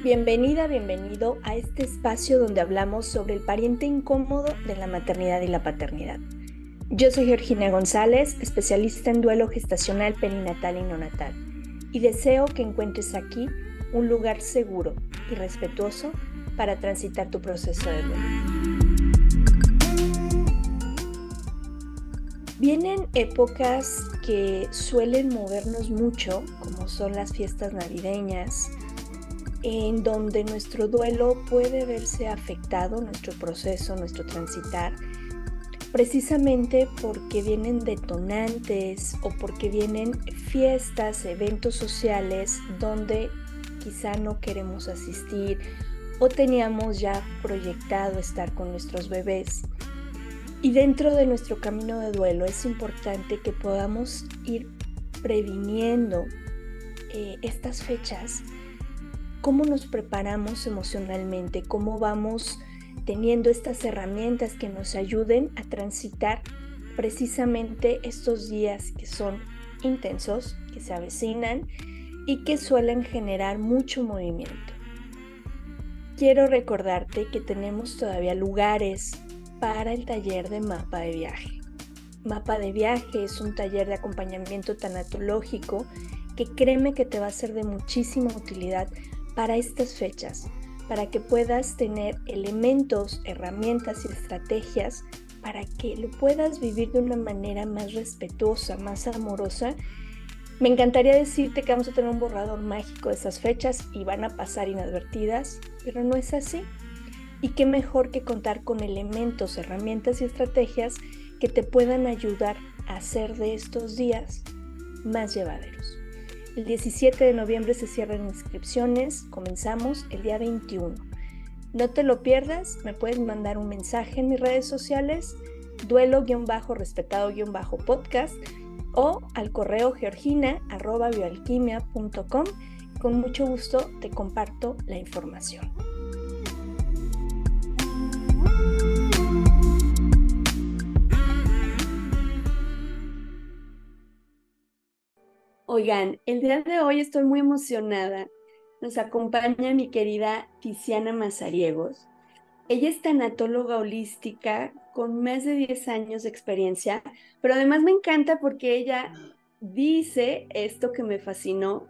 Bienvenida, bienvenido a este espacio donde hablamos sobre el pariente incómodo de la maternidad y la paternidad. Yo soy Georgina González, especialista en duelo gestacional, perinatal y neonatal, y deseo que encuentres aquí un lugar seguro y respetuoso para transitar tu proceso de duelo. Vienen épocas que suelen movernos mucho, como son las fiestas navideñas, en donde nuestro duelo puede verse afectado, nuestro proceso, nuestro transitar, precisamente porque vienen detonantes o porque vienen fiestas, eventos sociales donde quizá no queremos asistir o teníamos ya proyectado estar con nuestros bebés. Y dentro de nuestro camino de duelo es importante que podamos ir previniendo eh, estas fechas, cómo nos preparamos emocionalmente, cómo vamos teniendo estas herramientas que nos ayuden a transitar precisamente estos días que son intensos, que se avecinan y que suelen generar mucho movimiento. Quiero recordarte que tenemos todavía lugares para el taller de mapa de viaje. Mapa de viaje es un taller de acompañamiento tanatológico que créeme que te va a ser de muchísima utilidad para estas fechas, para que puedas tener elementos, herramientas y estrategias para que lo puedas vivir de una manera más respetuosa, más amorosa me encantaría decirte que vamos a tener un borrador mágico de esas fechas y van a pasar inadvertidas, pero no es así. Y qué mejor que contar con elementos, herramientas y estrategias que te puedan ayudar a hacer de estos días más llevaderos. El 17 de noviembre se cierran inscripciones, comenzamos el día 21. No te lo pierdas, me puedes mandar un mensaje en mis redes sociales, duelo-respetado-podcast o al correo georgina.bioalquimia.com. Con mucho gusto te comparto la información. Oigan, el día de hoy estoy muy emocionada. Nos acompaña mi querida Tiziana Mazariegos. Ella es tanatóloga holística con más de 10 años de experiencia, pero además me encanta porque ella dice esto que me fascinó.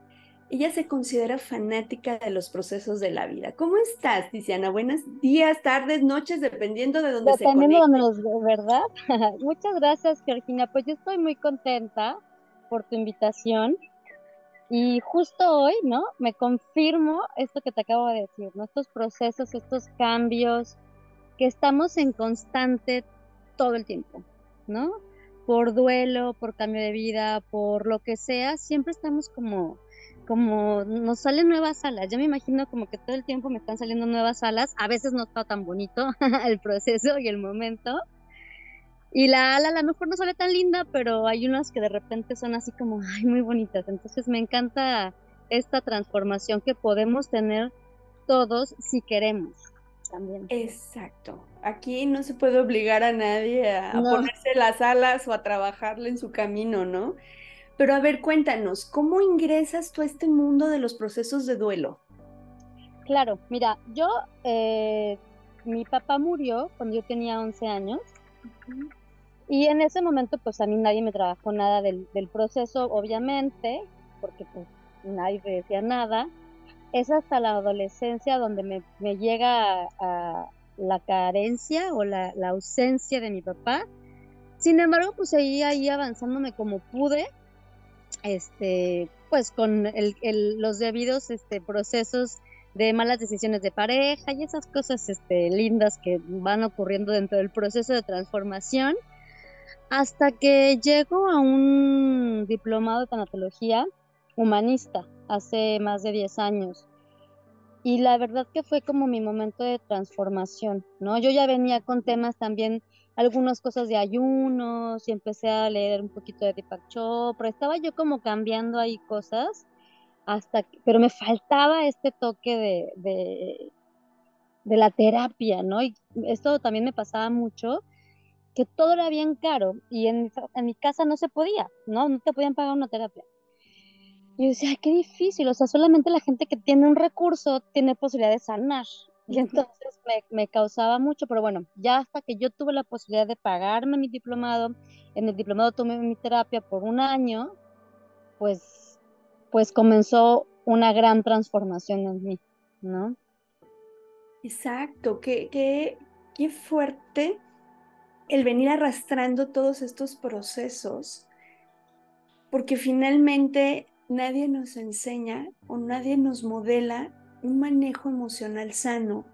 Ella se considera fanática de los procesos de la vida. ¿Cómo estás, Tiziana? Buenos días, tardes, noches, dependiendo de dónde se conecte. Dependiendo ¿verdad? Muchas gracias, Georgina. Pues yo estoy muy contenta por tu invitación. Y justo hoy, ¿no? Me confirmo esto que te acabo de decir, ¿no? Estos procesos, estos cambios, que estamos en constante todo el tiempo, ¿no? Por duelo, por cambio de vida, por lo que sea, siempre estamos como, como nos salen nuevas alas. Yo me imagino como que todo el tiempo me están saliendo nuevas alas. A veces no está tan bonito el proceso y el momento, y la ala a lo mejor no sale tan linda, pero hay unas que de repente son así como, ay, muy bonitas. Entonces me encanta esta transformación que podemos tener todos si queremos también. Exacto. Aquí no se puede obligar a nadie a, ponerse las alas o a trabajarle en su camino, ¿no? Pero a ver, cuéntanos, ¿cómo ingresas tú a este mundo de los procesos de duelo? Claro, mira, yo, eh, mi papá murió cuando yo tenía 11 años. Y en ese momento, pues a mí nadie me trabajó nada del, proceso, obviamente, porque pues nadie me decía nada. Es hasta la adolescencia donde me, llega a, la carencia o la, ausencia de mi papá. Sin embargo, pues seguí ahí avanzándome como pude, este, pues con los debidos este, procesos de malas decisiones de pareja y esas cosas este, lindas que van ocurriendo dentro del proceso de transformación hasta que llego a un diplomado de tanatología humanista hace más de 10 años. Y la verdad que fue como mi momento de transformación, ¿no? Yo ya venía con temas también, algunas cosas de ayunos y empecé a leer un poquito de Deepak Chopra. Estaba yo como cambiando ahí cosas, hasta pero me faltaba este toque de, de, de la terapia, ¿no? Y esto también me pasaba mucho que todo era bien caro y en, mi casa no se podía, ¿no? No te podían pagar una terapia. Y yo decía, qué difícil, o sea, solamente la gente que tiene un recurso tiene posibilidad de sanar. Y entonces me, me, causaba mucho, pero bueno, ya hasta que yo tuve la posibilidad de pagarme mi diplomado, en el diplomado tomé mi terapia por un año, pues, pues comenzó una gran transformación en mí, ¿no? Exacto, qué, qué, qué fuerte el venir arrastrando todos estos procesos, porque finalmente nadie nos enseña o nadie nos modela un manejo emocional sano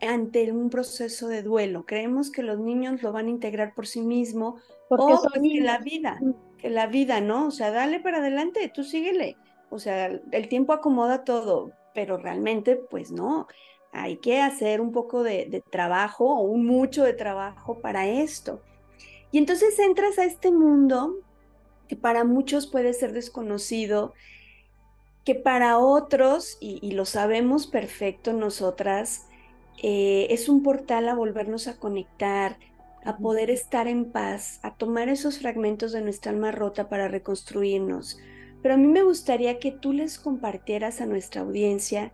ante un proceso de duelo. Creemos que los niños lo van a integrar por sí mismo o pues, que la vida, la vida, ¿no? O sea, dale para adelante, tú síguele. O sea, el tiempo acomoda todo, pero realmente pues no. Hay que hacer un poco de, de trabajo o un mucho de trabajo para esto. Y entonces entras a este mundo que para muchos puede ser desconocido, que para otros, y, lo sabemos perfecto nosotras, eh, es un portal a volvernos a conectar, a poder estar en paz, a tomar esos fragmentos de nuestra alma rota para reconstruirnos. Pero a mí me gustaría que tú les compartieras a nuestra audiencia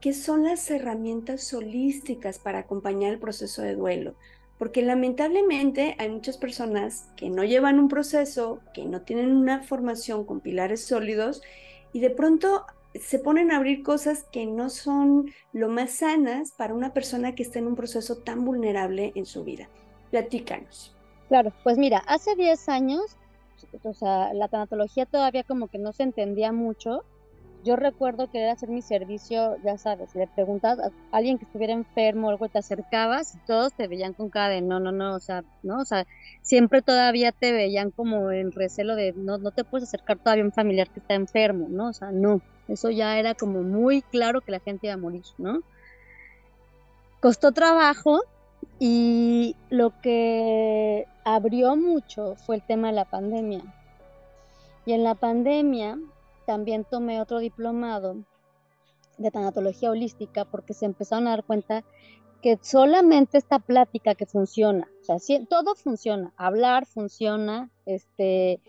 qué son las herramientas holísticas para acompañar el proceso de duelo porque lamentablemente hay muchas personas que no llevan un proceso, que no tienen una formación con pilares sólidos y de pronto se ponen a abrir cosas que no son lo más sanas para una persona que está en un proceso tan vulnerable en su vida. Platícanos. Claro, pues mira, hace 10 años, o sea, la tanatología todavía como que no se entendía mucho yo recuerdo querer hacer mi servicio, ya sabes, le preguntas a alguien que estuviera enfermo o algo, te acercabas y todos te veían con cara de no, no, no, o sea, no, o sea, siempre todavía te veían como en recelo de no, no te puedes acercar todavía a un familiar que está enfermo, ¿no? O sea, no, eso ya era como muy claro que la gente iba a morir, ¿no? Costó trabajo y lo que abrió mucho fue el tema de la pandemia. Y en la pandemia también tomé otro diplomado de tanatología holística porque se empezaron a dar cuenta que solamente esta plática que funciona, o sea, todo funciona, hablar funciona, este,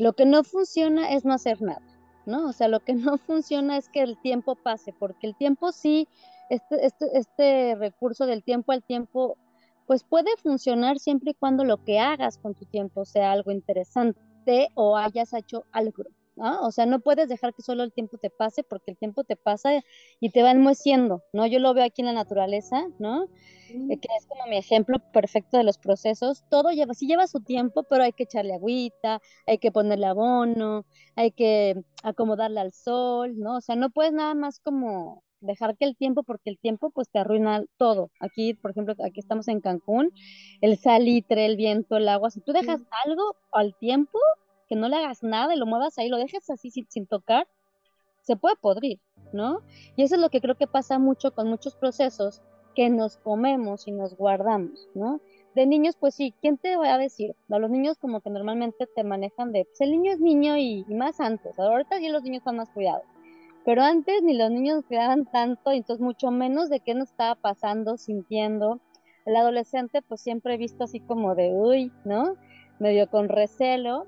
lo que no funciona es no hacer nada, ¿no? O sea, lo que no funciona es que el tiempo pase, porque el tiempo sí, este, este, este recurso del tiempo al tiempo, pues puede funcionar siempre y cuando lo que hagas con tu tiempo sea algo interesante o hayas hecho algo, o sea, no puedes dejar que solo el tiempo te pase porque el tiempo te pasa y te va enmoheciendo, ¿no? Yo lo veo aquí en la naturaleza, ¿no? Que es como mi ejemplo perfecto de los procesos. Todo lleva, sí lleva su tiempo, pero hay que echarle agüita, hay que ponerle abono, hay que acomodarle al sol, ¿no? O sea, no puedes nada más como dejar que el tiempo, porque el tiempo pues te arruina todo. Aquí, por ejemplo, aquí estamos en Cancún, el salitre, el viento, el agua, si tú dejas algo al tiempo, que no le hagas nada y lo muevas ahí, lo dejes así sin, tocar, se puede podrir, ¿no? Y eso es lo que creo que pasa mucho con muchos procesos que nos comemos y nos guardamos, ¿no? De niños, pues sí, ¿quién te va a decir? A los niños como que normalmente te manejan de, pues el niño es niño y, más antes, ahorita ya los niños están más cuidados, pero antes ni los niños cuidaban tanto, entonces mucho menos de qué nos estaba pasando, sintiendo. El adolescente pues siempre he visto así como de, uy, ¿no? Medio con recelo,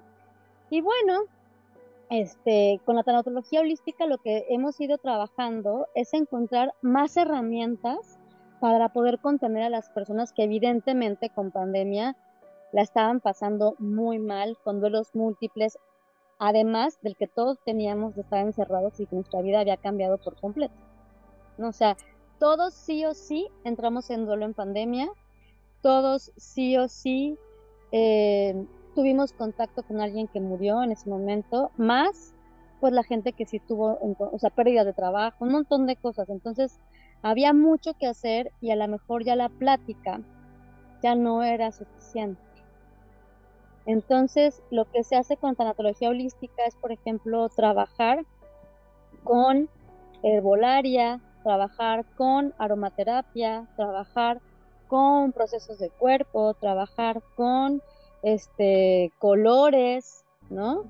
y bueno, este, con la tanatología holística lo que hemos ido trabajando es encontrar más herramientas para poder contener a las personas que evidentemente con pandemia la estaban pasando muy mal, con duelos múltiples, además del que todos teníamos de estar encerrados y que nuestra vida había cambiado por completo. ¿No? O sea, todos sí o sí entramos en duelo en pandemia, todos sí o sí eh, tuvimos contacto con alguien que murió en ese momento, más pues la gente que sí tuvo, o sea, pérdida de trabajo, un montón de cosas. Entonces, había mucho que hacer y a lo mejor ya la plática ya no era suficiente. Entonces, lo que se hace con tanatología holística es, por ejemplo, trabajar con herbolaria, trabajar con aromaterapia, trabajar con procesos de cuerpo, trabajar con este, colores, ¿no?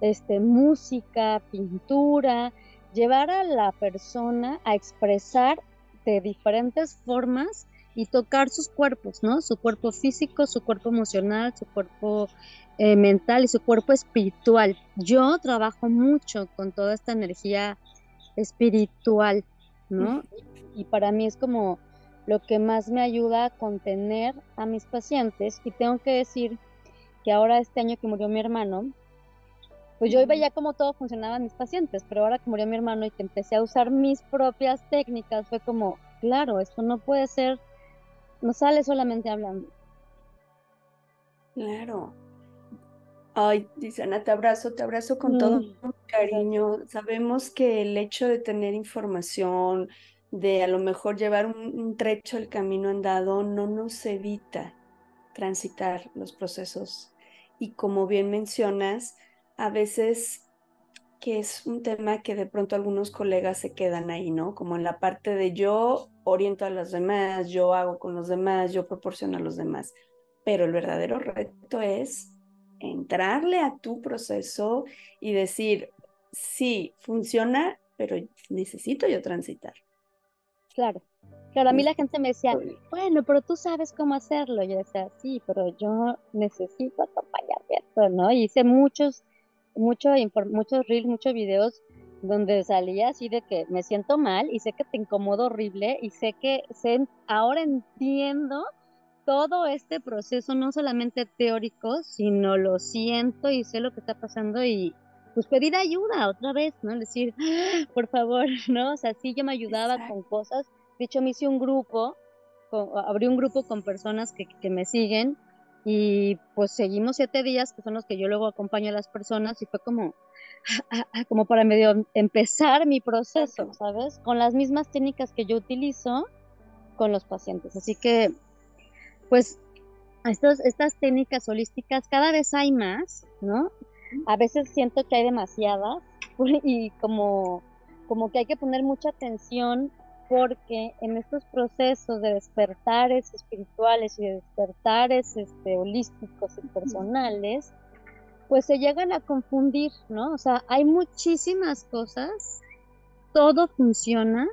Este, música, pintura, llevar a la persona a expresar de diferentes formas y tocar sus cuerpos, ¿no? Su cuerpo físico, su cuerpo emocional, su cuerpo eh, mental y su cuerpo espiritual. Yo trabajo mucho con toda esta energía espiritual, ¿no? Y para mí es como lo que más me ayuda a contener a mis pacientes. Y tengo que decir que ahora este año que murió mi hermano, pues yo veía cómo todo funcionaba en mis pacientes, pero ahora que murió mi hermano y que empecé a usar mis propias técnicas, fue como, claro, esto no puede ser, no sale solamente hablando. Claro. Ay, Ana, te abrazo, te abrazo con todo mm. cariño. Sabemos que el hecho de tener información, de a lo mejor llevar un, trecho del camino andado, no nos evita transitar los procesos. Y como bien mencionas, a veces que es un tema que de pronto algunos colegas se quedan ahí, ¿no? Como en la parte de yo oriento a los demás, yo hago con los demás, yo proporciono a los demás. Pero el verdadero reto es entrarle a tu proceso y decir, sí, funciona, pero necesito yo transitar. Claro. Claro, a mí la gente me decía, bueno, pero tú sabes cómo hacerlo. Yo decía, sí, pero yo necesito acompañamiento, ¿no? Y hice muchos, mucho, muchos reels, muchos videos donde salía así de que me siento mal y sé que te incomodo horrible y sé que sé, ahora entiendo todo este proceso, no solamente teórico, sino lo siento y sé lo que está pasando y, pues pedir ayuda otra vez, ¿no? Decir, ah, por favor, ¿no? O sea, sí yo me ayudaba con cosas. De hecho, me hice un grupo, abrí un grupo con personas que, que, me siguen y pues seguimos siete días, que son los que yo luego acompaño a las personas y fue como, ah, ah, como para medio empezar mi proceso, ¿sabes? Con las mismas técnicas que yo utilizo con los pacientes. Así que, pues, estos, estas técnicas holísticas cada vez hay más, ¿no? a veces siento que hay demasiadas y como, como que hay que poner mucha atención porque en estos procesos de despertares espirituales y de despertares este, holísticos y personales, pues se llegan a confundir, ¿no? O sea, hay muchísimas cosas, todo funciona,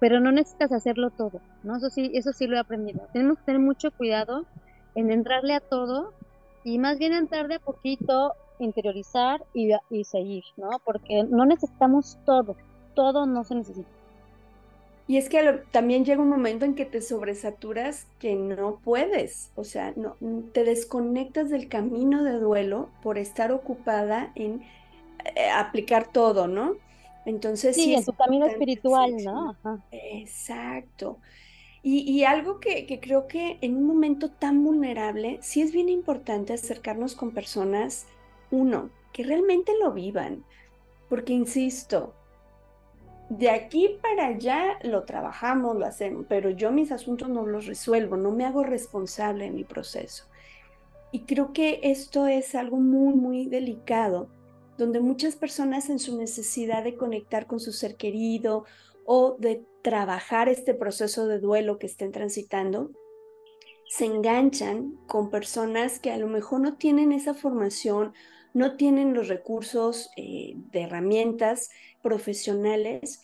pero no necesitas hacerlo todo, ¿no? Eso sí, eso sí lo he aprendido. Tenemos que tener mucho cuidado en entrarle a todo y más bien entrar de a poquito, interiorizar y, y seguir, ¿no? Porque no necesitamos todo, todo no se necesita. Y es que también llega un momento en que te sobresaturas que no puedes, o sea, no, te desconectas del camino de duelo por estar ocupada en eh, aplicar todo, ¿no? Entonces sí, en tu camino espiritual, ¿no? Exacto. Y, algo que, creo que en un momento tan vulnerable, sí es bien importante acercarnos con personas, uno, que realmente lo vivan, porque insisto, de aquí para allá lo trabajamos, lo hacemos, pero yo mis asuntos no los resuelvo, no me hago responsable de mi proceso. Y creo que esto es algo muy, muy delicado, donde muchas personas en su necesidad de conectar con su ser querido o de trabajar este proceso de duelo que estén transitando, se enganchan con personas que a lo mejor no tienen esa formación, no tienen los recursos eh, de herramientas profesionales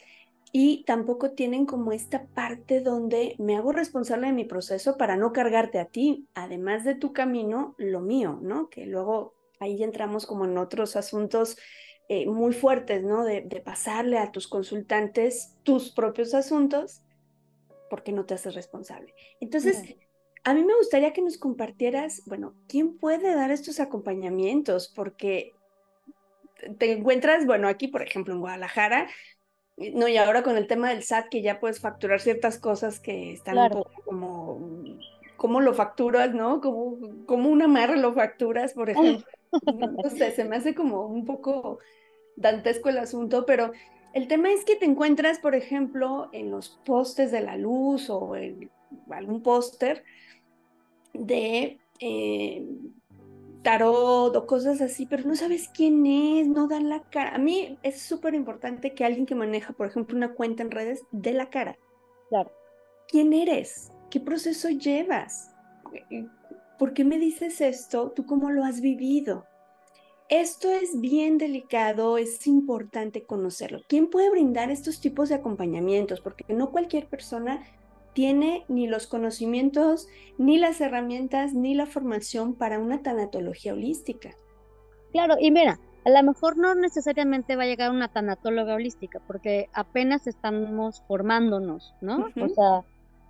y tampoco tienen como esta parte donde me hago responsable de mi proceso para no cargarte a ti, además de tu camino, lo mío, ¿no? Que luego ahí entramos como en otros asuntos eh, muy fuertes, ¿no? De, pasarle a tus consultantes tus propios asuntos porque no te haces responsable. Entonces, a mí me gustaría que nos compartieras, bueno, ¿quién puede dar estos acompañamientos? Porque te encuentras, bueno, aquí, por ejemplo, en Guadalajara, no, y ahora con el tema del SAT, que ya puedes facturar ciertas cosas que están un poco como, ¿cómo lo facturas, no? Como, como una marra lo facturas, por ejemplo. no sé, se me hace como un poco dantesco el asunto, pero el tema es que te encuentras, por ejemplo, en los postes de la luz o en algún póster de eh, tarot o cosas así, pero no sabes quién es, no dan la cara. A mí es súper importante que alguien que maneja, por ejemplo, una cuenta en redes, dé la cara. Claro. ¿Quién eres? ¿Qué proceso llevas? ¿Por qué me dices esto? ¿Tú cómo lo has vivido? Esto es bien delicado, es importante conocerlo. ¿Quién puede brindar estos tipos de acompañamientos? Porque no cualquier persona tiene ni los conocimientos, ni las herramientas, ni la formación para una tanatología holística. Claro, y mira, a lo mejor no necesariamente va a llegar una tanatóloga holística, porque apenas estamos formándonos, ¿no? O sea,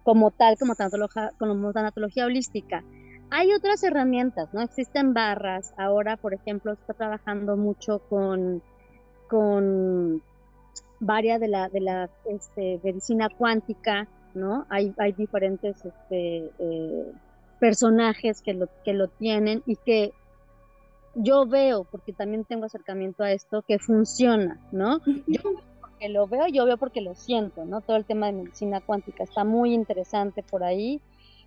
como tal, como tanatología, como tanatología holística. Hay otras herramientas, ¿no? Existen barras. Ahora, por ejemplo, está trabajando mucho con, con varias de la, de la este, medicina cuántica, ¿no? Hay, hay diferentes este, eh, personajes que lo, que lo tienen y que yo veo, porque también tengo acercamiento a esto, que funciona, ¿no? Yo porque lo veo, yo veo porque lo siento, ¿no? Todo el tema de medicina cuántica está muy interesante por ahí.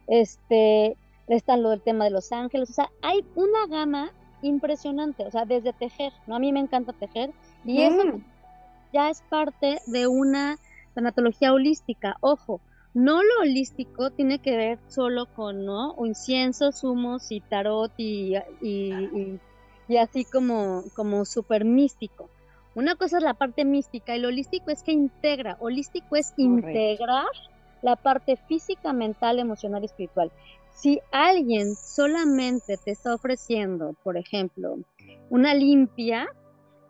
Este, está lo del tema de los ángeles, o sea, hay una gama impresionante, o sea, desde tejer, ¿no? A mí me encanta tejer y eso mm. ya es parte de una tanatología holística, ojo, no lo holístico tiene que ver solo con, ¿no? Inciensos, humos y tarot y, y, y, así como, como súper místico. Una cosa es la parte mística y lo holístico es que integra, holístico es integrar la parte física, mental, emocional y espiritual. Si alguien solamente te está ofreciendo, por ejemplo, una limpia,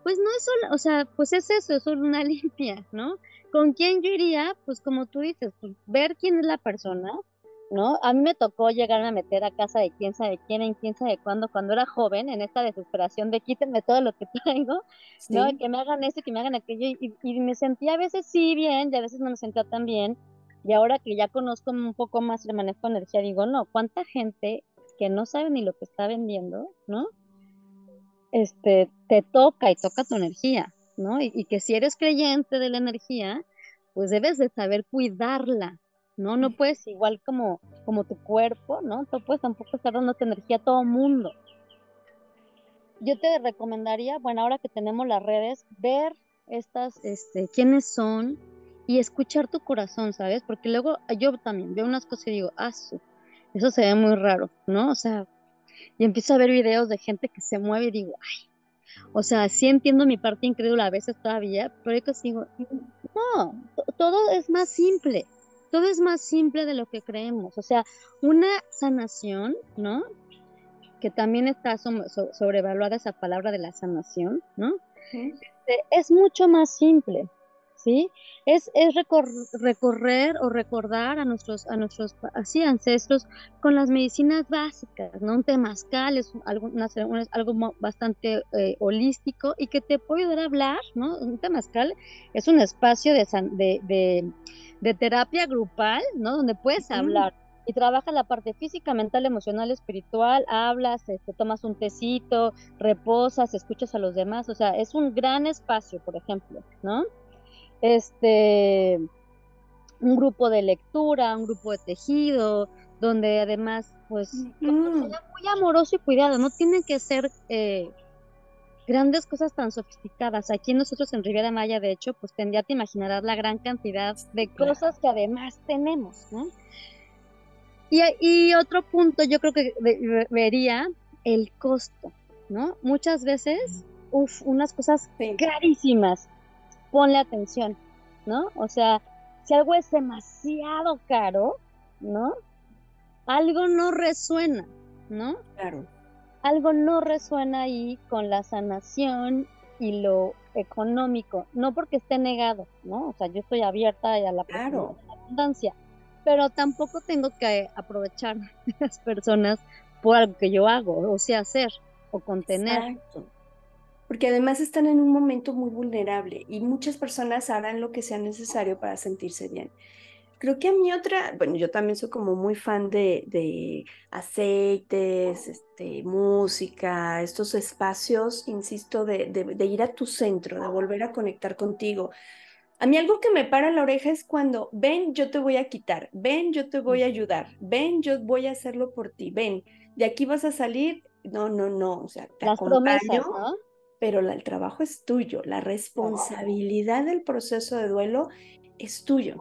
pues no es solo, o sea, pues es eso, es solo una limpia, ¿no? ¿Con quién yo iría? Pues como tú dices, pues, ver quién es la persona, ¿no? A mí me tocó llegarme a meter a casa de quién sabe quién, en quién sabe cuándo, cuando era joven, en esta desesperación de quítenme todo lo que traigo, ¿no? Que me hagan esto, que me hagan aquello, y, me sentía a veces sí bien, y a veces no me sentía tan bien, y ahora que ya conozco un poco más el manejo de energía, digo, no, ¿cuánta gente que no sabe ni lo que está vendiendo, ¿no? Este, te toca y toca tu energía, ¿no? Y, que si eres creyente de la energía, pues debes de saber cuidarla, ¿no? No puedes igual como, como tu cuerpo, ¿no? Tú puedes tampoco estar dando energía a todo mundo. Yo te recomendaría, bueno, ahora que tenemos las redes, ver estas, este, quiénes son y escuchar tu corazón, ¿sabes? Porque luego yo también veo unas cosas y digo, ah, eso se ve muy raro, ¿no? O sea, y empiezo a ver videos de gente que se mueve y digo, ay, o sea, sí entiendo mi parte incrédula a veces todavía, pero yo digo, no, todo es más simple, todo es más simple de lo que creemos. O sea, una sanación, ¿no? Que también está sobrevaluada esa palabra de la sanación, ¿no? Este, es mucho más simple. ¿Sí? Es, es recorrer o recordar a nuestros, a nuestros así, ancestros con las medicinas básicas, ¿no? Un temazcal es algo, algo bastante eh, holístico y que te puede ayudar a hablar, ¿no? Un temazcal es un espacio de, de, de, terapia grupal, ¿no? Donde puedes hablar y trabajas la parte física, mental, emocional, espiritual, hablas, te este, tomas un tecito, reposas, escuchas a los demás, o sea, es un gran espacio, por ejemplo, ¿no? Este, un grupo de lectura, un grupo de tejido, donde además, pues, muy amoroso y cuidado, no tienen que ser eh, grandes cosas tan sofisticadas. Aquí nosotros en Riviera Maya, de hecho, pues ya te imaginarás la gran cantidad de cosas que además tenemos, ¿no? Y, y otro punto, yo creo que vería el costo, ¿no? Muchas veces, uff, unas cosas carísimas ponle atención, ¿no? O sea, si algo es demasiado caro, ¿no? Algo no resuena, ¿no? Claro. Algo no resuena ahí con la sanación y lo económico, no porque esté negado, ¿no? O sea, yo estoy abierta a la, claro. abundancia, pero tampoco tengo que aprovechar las personas por algo que yo hago, o sea, hacer o contener. Exacto porque además están en un momento muy vulnerable y muchas personas harán lo que sea necesario para sentirse bien. Creo que a mí otra, bueno, yo también soy como muy fan de, de aceites, este, música, estos espacios, insisto, de, de, ir a tu centro, de volver a conectar contigo. A mí algo que me para la oreja es cuando, ven, yo te voy a quitar, ven, yo te voy a ayudar, ven, yo voy a hacerlo por ti, ven, de aquí vas a salir, no, no, no, o sea, te Las promesas, ¿no? Pero el trabajo es tuyo, la responsabilidad del proceso de duelo es tuyo.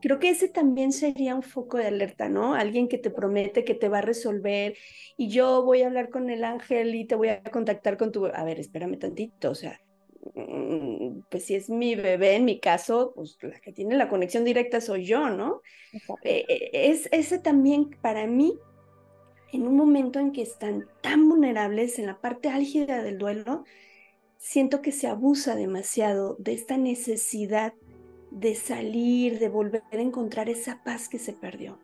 Creo que ese también sería un foco de alerta, ¿no? Alguien que te promete que te va a resolver y yo voy a hablar con el ángel y te voy a contactar con tu... A ver, espérame tantito, o sea, mm, pues si es mi bebé, en mi caso, pues la que tiene la conexión directa soy yo, ¿no? Eh, eh, es ese también para mí, en un momento en que están tan vulnerables en la parte álgida del duelo, siento que se abusa demasiado de esta necesidad de salir, de volver a encontrar esa paz que se perdió.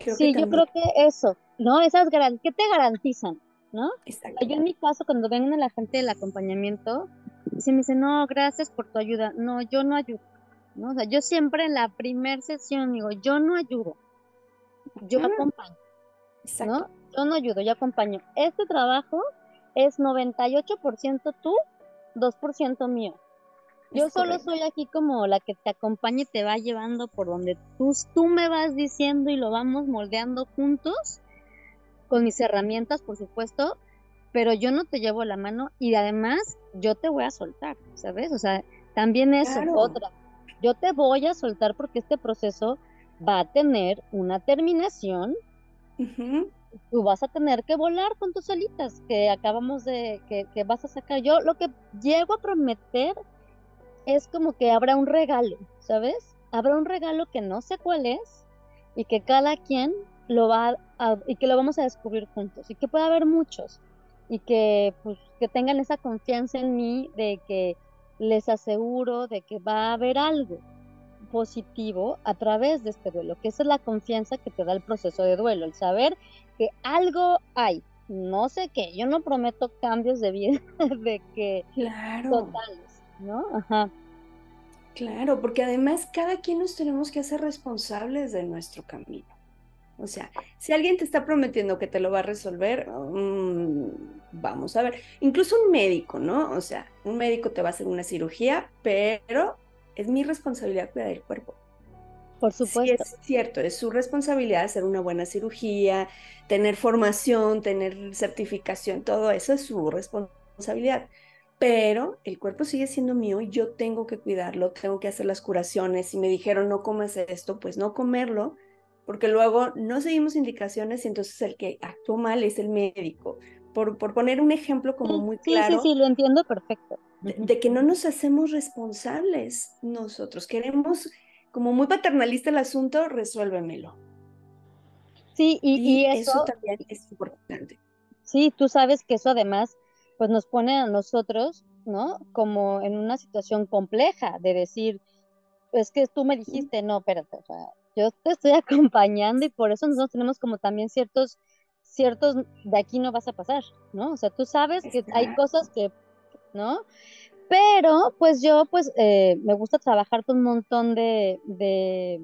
sí, yo creo que eso, ¿no? Esas ¿qué te garantizan? ¿No? Yo en mi caso, cuando vengo a la gente del acompañamiento, se me dice, no, gracias por tu ayuda. No, yo no ayudo. ¿no? O sea, yo siempre en la primer sesión digo, yo no ayudo, yo acompaño. ¿no? Yo no ayudo, yo acompaño. Este trabajo es 98% tú, 2% mío. Yo solo soy aquí como la que te acompaña y te va llevando por donde tú, tú me vas diciendo y lo vamos moldeando juntos, con mis herramientas, por supuesto, pero yo no te llevo la mano y además yo te voy a soltar, ¿sabes? O sea, también eso, otra. Yo te voy a soltar porque este proceso va a tener una terminación. Tú vas a tener que volar con tus alitas que acabamos de, que, que vas a sacar. Yo lo que llego a prometer es como que habrá un regalo, ¿sabes? Habrá un regalo que no sé cuál es y que cada quien lo va a, y que lo vamos a descubrir juntos y que pueda haber muchos y que pues que tengan esa confianza en mí de que les aseguro de que va a haber algo positivo a través de este duelo, que esa es la confianza que te da el proceso de duelo, el saber que algo hay, no sé qué, yo no prometo cambios de vida de que claro. totales, ¿no? Ajá. Claro, porque además cada quien nos tenemos que hacer responsables de nuestro camino. O sea, si alguien te está prometiendo que te lo va a resolver, mm, vamos a ver. Incluso un médico, ¿no? O sea, un médico te va a hacer una cirugía, pero es mi responsabilidad cuidar el cuerpo. Por supuesto. Sí, es cierto, es su responsabilidad hacer una buena cirugía, tener formación, tener certificación, todo eso es su responsabilidad pero el cuerpo sigue siendo mío y yo tengo que cuidarlo, tengo que hacer las curaciones. Si me dijeron no comes esto, pues no comerlo, porque luego no seguimos indicaciones y entonces el que actuó mal es el médico. Por, por poner un ejemplo como muy claro. Sí, sí, sí, lo entiendo perfecto. De, que no nos hacemos responsables nosotros. Queremos, como muy paternalista el asunto, resuélvemelo. Sí, y, eso, eso también es importante. Sí, tú sabes que eso además pues nos pone a nosotros, ¿no? Como en una situación compleja de decir, es que tú me dijiste, no, espérate, o sea, yo te estoy acompañando y por eso nosotros tenemos como también ciertos, ciertos, de aquí no vas a pasar, ¿no? O sea, tú sabes que hay cosas que, ¿no? Pero, pues yo, pues, eh, me gusta trabajar con un montón de, de,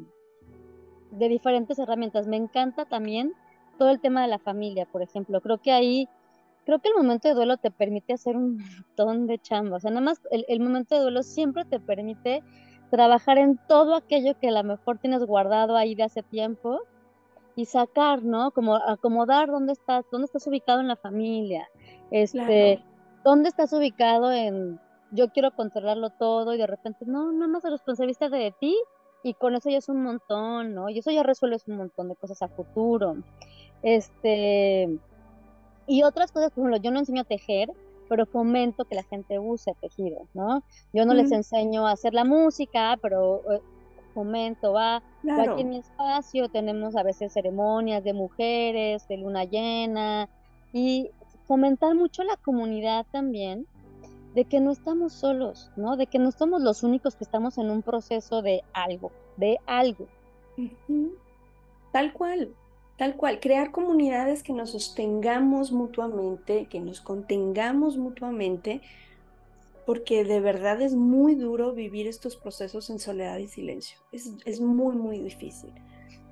de diferentes herramientas. Me encanta también todo el tema de la familia, por ejemplo. Creo que ahí creo que el momento de duelo te permite hacer un montón de chamba. O sea, nada más el, momento de duelo siempre te permite trabajar en todo aquello que a lo mejor tienes guardado ahí de hace tiempo y sacar, ¿no? Como acomodar dónde estás, dónde estás ubicado en la familia, este, dónde estás ubicado en yo quiero controlarlo todo y de repente, no, nada más el responsabilista de ti y con eso ya es un montón, ¿no? Y eso ya resuelves un montón de cosas a futuro. Este, y otras cosas, por ejemplo, yo no enseño a tejer, pero fomento que la gente use tejidos, ¿no? Yo no les enseño a hacer la música, pero eh, fomento, va, aquí en mi espacio tenemos a veces ceremonias de mujeres, de luna llena, y fomentar mucho la comunidad también, de que no estamos solos, ¿no? De que no somos los únicos que estamos en un proceso de algo, de algo. Tal cual, Tal cual, crear comunidades que nos sostengamos mutuamente, que nos contengamos mutuamente, porque de verdad es muy duro vivir estos procesos en soledad y silencio. Es, muy, muy difícil.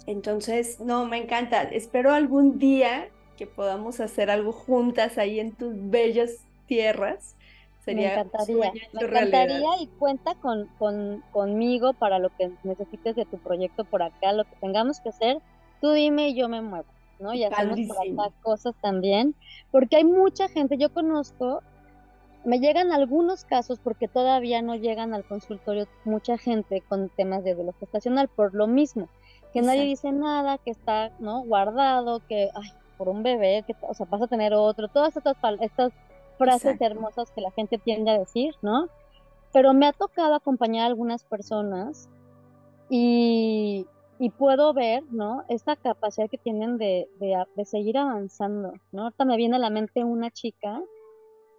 Entonces, no, me encanta. Espero algún día que podamos hacer algo juntas ahí en tus bellas tierras. Sería me encantaría, me encantaría y cuenta con, con, conmigo para lo que necesites de tu proyecto por acá, lo que tengamos que hacer tú dime y yo me muevo, ¿no? Y hacemos por cosas también, porque hay mucha gente, yo conozco, me llegan algunos casos porque todavía no llegan al consultorio mucha gente con temas de duelo gestacional por lo mismo, que nadie dice nada, que está, ¿no? Guardado, que, ay, por un bebé, que, o sea, vas a tener otro, todas estas, estas frases hermosas que la gente tiende a decir, ¿no? Pero me ha tocado acompañar a algunas personas y, puedo ver, ¿no? Esta capacidad que tienen de, de, seguir avanzando, ¿no? Ahorita me viene a la mente una chica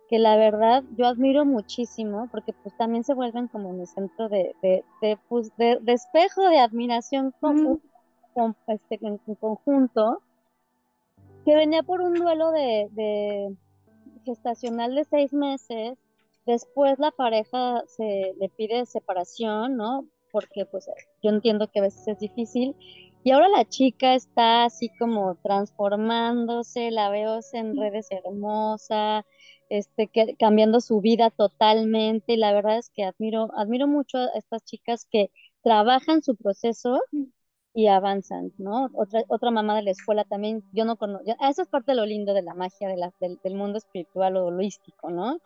que la verdad yo admiro muchísimo porque pues también se vuelven como mi centro de, de, de, pues, de espejo de admiración con, este, en, conjunto, que venía por un duelo de, de gestacional de seis meses, después la pareja se le pide separación, ¿no? Porque pues yo entiendo que a veces es difícil, y ahora la chica está así como transformándose, la veo en redes hermosa, este, que, cambiando su vida totalmente. Y la verdad es que admiro, admiro mucho a estas chicas que trabajan su proceso y avanzan, ¿no? Otra, otra mamá de la escuela también, yo no conozco, eso es parte de lo lindo de la magia de la, del, del, mundo espiritual o holístico, ¿no?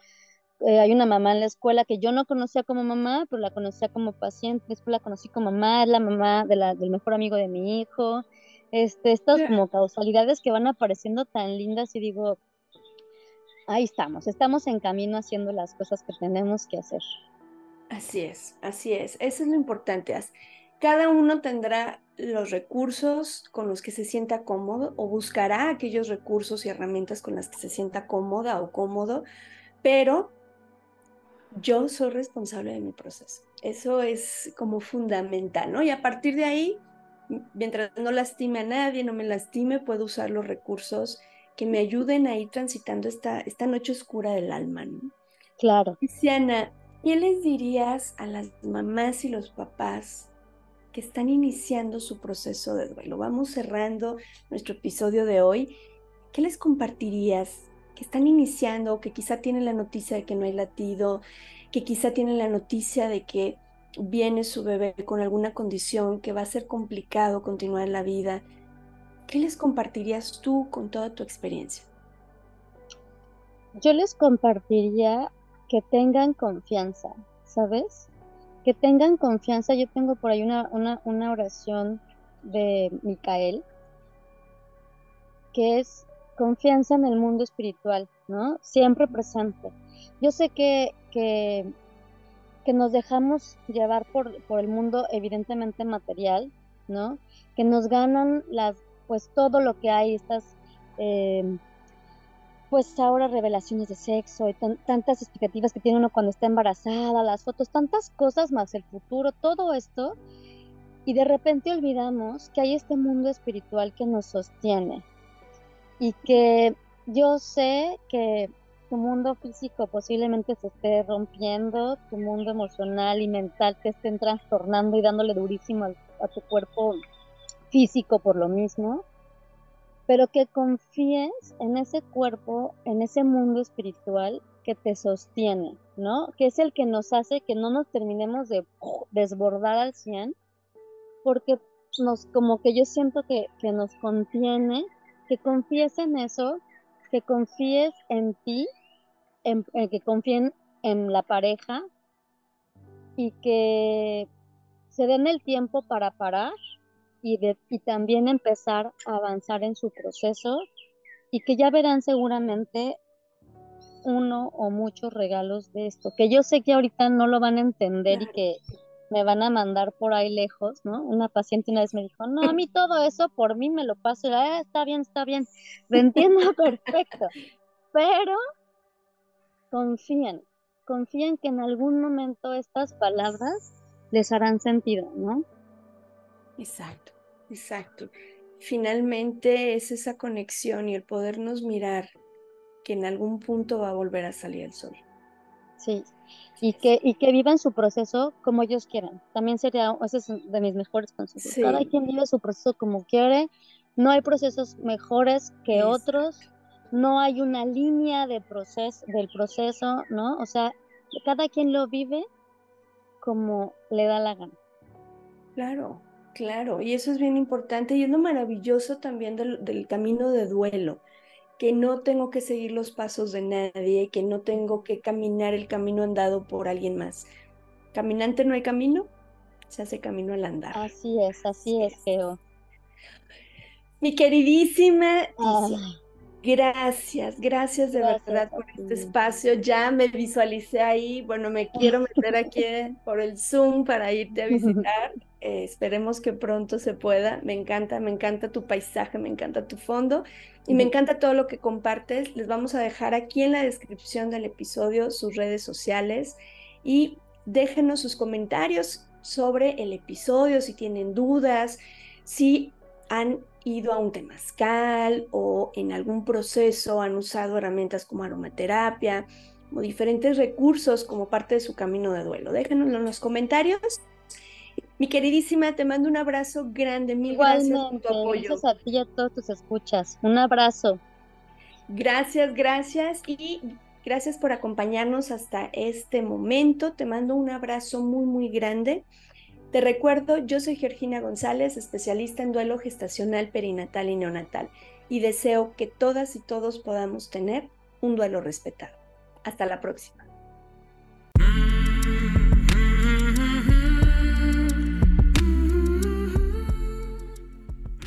Eh, hay una mamá en la escuela que yo no conocía como mamá, pero la conocía como paciente, después la conocí como mamá, es la mamá de la, del mejor amigo de mi hijo. Este, estas como causalidades que van apareciendo tan lindas y digo, ahí estamos, estamos en camino haciendo las cosas que tenemos que hacer. Así es, así es, eso es lo importante. Cada uno tendrá los recursos con los que se sienta cómodo o buscará aquellos recursos y herramientas con las que se sienta cómoda o cómodo, pero yo soy responsable de mi proceso. Eso es como fundamental, ¿no? Y a partir de ahí, mientras no lastime a nadie, no me lastime, puedo usar los recursos que me ayuden a ir transitando esta, esta noche oscura del alma, ¿no? Claro. Luciana, ¿qué les dirías a las mamás y los papás que están iniciando su proceso de duelo? Vamos cerrando nuestro episodio de hoy. ¿Qué les compartirías que están iniciando, que quizá tienen la noticia de que no hay latido, que quizá tienen la noticia de que viene su bebé con alguna condición, que va a ser complicado continuar la vida. ¿Qué les compartirías tú con toda tu experiencia? Yo les compartiría que tengan confianza, ¿sabes? Que tengan confianza. Yo tengo por ahí una, una, una oración de Micael, que es confianza en el mundo espiritual, ¿no? Siempre presente. Yo sé que, que, que nos dejamos llevar por, por, el mundo evidentemente material, ¿no? Que nos ganan las, pues todo lo que hay, estas, eh, pues ahora revelaciones de sexo y tantas expectativas que tiene uno cuando está embarazada, las fotos, tantas cosas más el futuro, todo esto. Y de repente olvidamos que hay este mundo espiritual que nos sostiene, y que yo sé que tu mundo físico posiblemente se esté rompiendo, tu mundo emocional y mental te estén trastornando y dándole durísimo a, tu cuerpo físico por lo mismo, pero que confíes en ese cuerpo, en ese mundo espiritual que te sostiene, ¿no? Que es el que nos hace que no nos terminemos de desbordar al 100, porque nos, como que yo siento que, que nos contiene que confíes en eso, que confíes en ti, en, eh, que confíen en la pareja y que se den el tiempo para parar y, y también empezar a avanzar en su proceso y que ya verán seguramente uno o muchos regalos de esto, que yo sé que ahorita no lo van a entender y que me van a mandar por ahí lejos, ¿no? Una paciente una vez me dijo, no, a mí todo eso por mí me lo paso, ah, está bien, está bien, lo entiendo perfecto, pero confíen, confíen que en algún momento estas palabras les harán sentido, ¿no? Exacto, exacto. Finalmente es esa conexión y el podernos mirar que en algún punto va a volver a salir el sol. Sí, y que, y que vivan su proceso como ellos quieran. También sería, ese es de mis mejores consejos. Cada quien vive su proceso como quiere, no hay procesos mejores que otros, no hay una línea de proceso, del proceso, ¿no? O sea, cada quien lo vive como le da la gana. Claro, claro, y eso es bien importante y es lo maravilloso también del, del camino de duelo que no tengo que seguir los pasos de nadie, que no tengo que caminar el camino andado por alguien más. Caminante no hay camino, se hace camino al andar. Así es, así, es, Geo. Mi queridísima Gracias, gracias de verdad por este espacio. Ya me visualicé ahí. Bueno, me quiero meter aquí por el Zoom para irte a visitar. Eh, esperemos que pronto se pueda. Me encanta, me encanta tu paisaje, me encanta tu fondo y me encanta todo lo que compartes. Les vamos a dejar aquí en la descripción del episodio sus redes sociales y déjenos sus comentarios sobre el episodio, si tienen dudas, si han ido a un temazcal o en algún proceso han usado herramientas como aromaterapia o diferentes recursos como parte de su camino de duelo. Déjenoslo en los comentarios. Mi queridísima, te mando un abrazo grande, mil gracias por tu apoyo. Gracias a ti y a todos tus escuchas. Un abrazo. Gracias, gracias y gracias por acompañarnos hasta este momento. Te mando un abrazo muy, muy grande. Te recuerdo, yo soy Georgina González, especialista en duelo gestacional, perinatal y neonatal, y deseo que todas y todos podamos tener un duelo respetado. Hasta la próxima.